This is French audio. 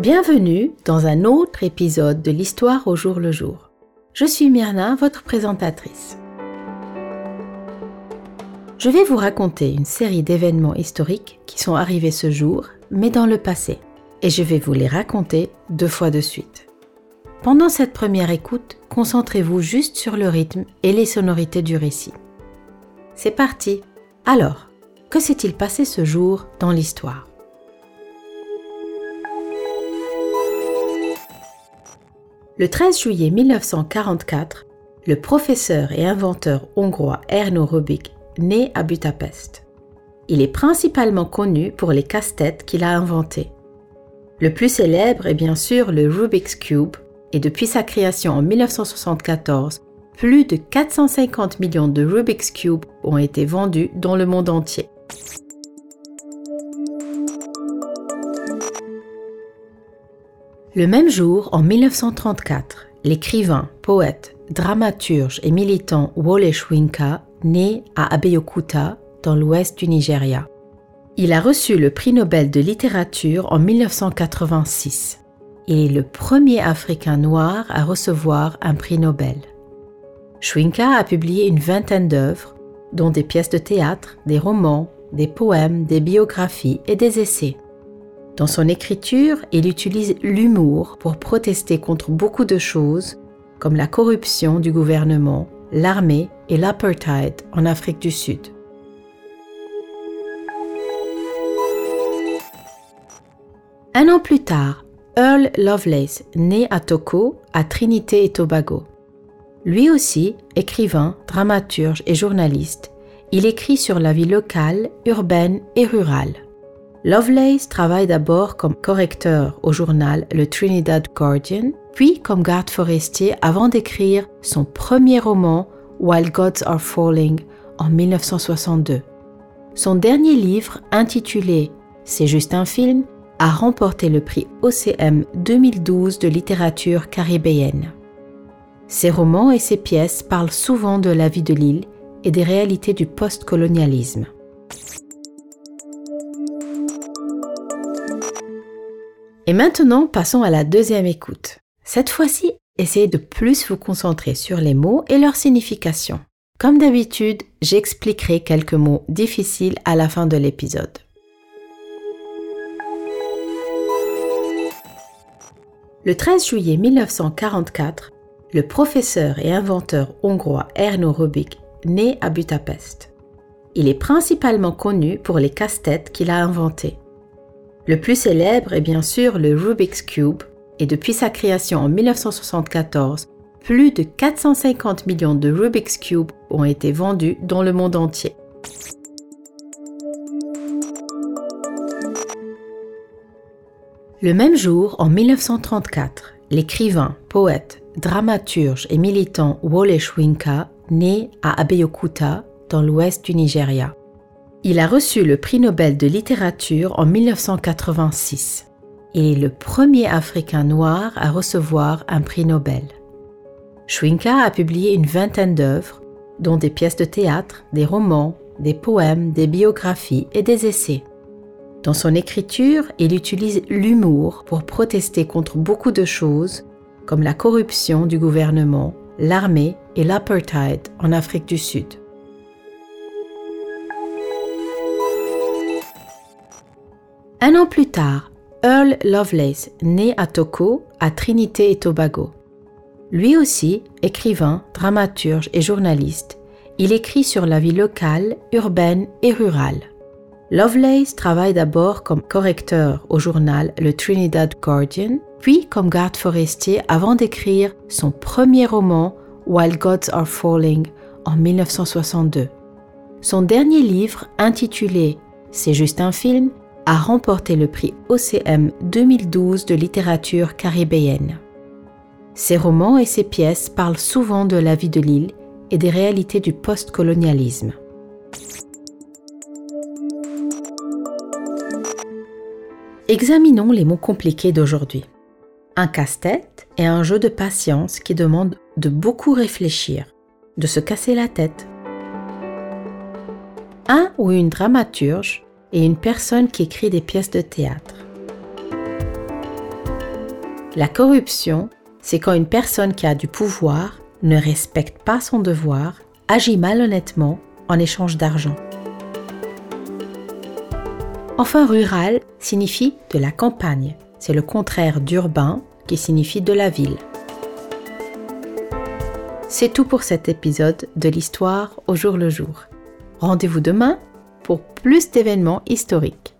Bienvenue dans un autre épisode de l'Histoire au jour le jour. Je suis Myrna, votre présentatrice. Je vais vous raconter une série d'événements historiques qui sont arrivés ce jour, mais dans le passé, et je vais vous les raconter deux fois de suite. Pendant cette première écoute, concentrez-vous juste sur le rythme et les sonorités du récit. C'est parti Alors, que s'est-il passé ce jour dans l'histoire? Le 13 juillet 1944, le professeur et inventeur hongrois Erno Rubik naît à Budapest. Il est principalement connu pour les casse-têtes qu'il a inventés. Le plus célèbre est bien sûr le Rubik's Cube, et depuis sa création en 1974, plus de 450 millions de Rubik's Cube ont été vendus dans le monde entier. Le même jour, en 1934, l'écrivain, poète, dramaturge et militant Wole Soyinka naît à Abeokuta, dans l'ouest du Nigeria. Il a reçu le prix Nobel de littérature en 1986. Il est le premier Africain noir à recevoir un prix Nobel. Schwinka a publié une vingtaine d'œuvres, dont des pièces de théâtre, des romans, des poèmes, des biographies et des essais. Dans son écriture, il utilise l'humour pour protester contre beaucoup de choses, comme la corruption du gouvernement, l'armée et l'apartheid en Afrique du Sud. Un an plus tard, Earl Lovelace naît à Toko, à Trinité et Tobago. Lui aussi, écrivain, dramaturge et journaliste, il écrit sur la vie locale, urbaine et rurale. Lovelace travaille d'abord comme correcteur au journal Le Trinidad Guardian, puis comme garde forestier avant d'écrire son premier roman While Gods Are Falling en 1962. Son dernier livre, intitulé C'est juste un film, a remporté le prix OCM 2012 de littérature caribéenne. Ses romans et ses pièces parlent souvent de la vie de l'île et des réalités du postcolonialisme. Et maintenant, passons à la deuxième écoute. Cette fois-ci, essayez de plus vous concentrer sur les mots et leur signification. Comme d'habitude, j'expliquerai quelques mots difficiles à la fin de l'épisode. Le 13 juillet 1944, le professeur et inventeur hongrois Erno Rubik naît à Budapest. Il est principalement connu pour les casse-têtes qu'il a inventés. Le plus célèbre est bien sûr le Rubik's Cube, et depuis sa création en 1974, plus de 450 millions de Rubik's Cube ont été vendus dans le monde entier. Le même jour, en 1934, l'écrivain, poète, dramaturge et militant Wole Soyinka naît à Abeokuta, dans l'ouest du Nigeria. Il a reçu le prix Nobel de littérature en 1986. Est le premier Africain noir à recevoir un prix Nobel. Schwinka a publié une vingtaine d'œuvres, dont des pièces de théâtre, des romans, des poèmes, des biographies et des essais. Dans son écriture, il utilise l'humour pour protester contre beaucoup de choses, comme la corruption du gouvernement, l'armée et l'apartheid en Afrique du Sud. Un an plus tard, Earl Lovelace naît à Toko, à Trinité et Tobago. Lui aussi, écrivain, dramaturge et journaliste, il écrit sur la vie locale, urbaine et rurale. Lovelace travaille d'abord comme correcteur au journal Le Trinidad Guardian, puis comme garde forestier avant d'écrire son premier roman While Gods Are Falling en 1962. Son dernier livre, intitulé C'est juste un film, a remporté le prix OCM 2012 de littérature caribéenne. Ses romans et ses pièces parlent souvent de la vie de l'île et des réalités du postcolonialisme. Examinons les mots compliqués d'aujourd'hui. Un casse-tête est un jeu de patience qui demande de beaucoup réfléchir, de se casser la tête. Un ou une dramaturge est une personne qui écrit des pièces de théâtre. La corruption, c'est quand une personne qui a du pouvoir ne respecte pas son devoir, agit malhonnêtement en échange d'argent. Enfin, rural signifie de la campagne. C'est le contraire d'urbain qui signifie de la ville. C'est tout pour cet épisode de l'histoire au jour le jour. Rendez-vous demain pour plus d'événements historiques.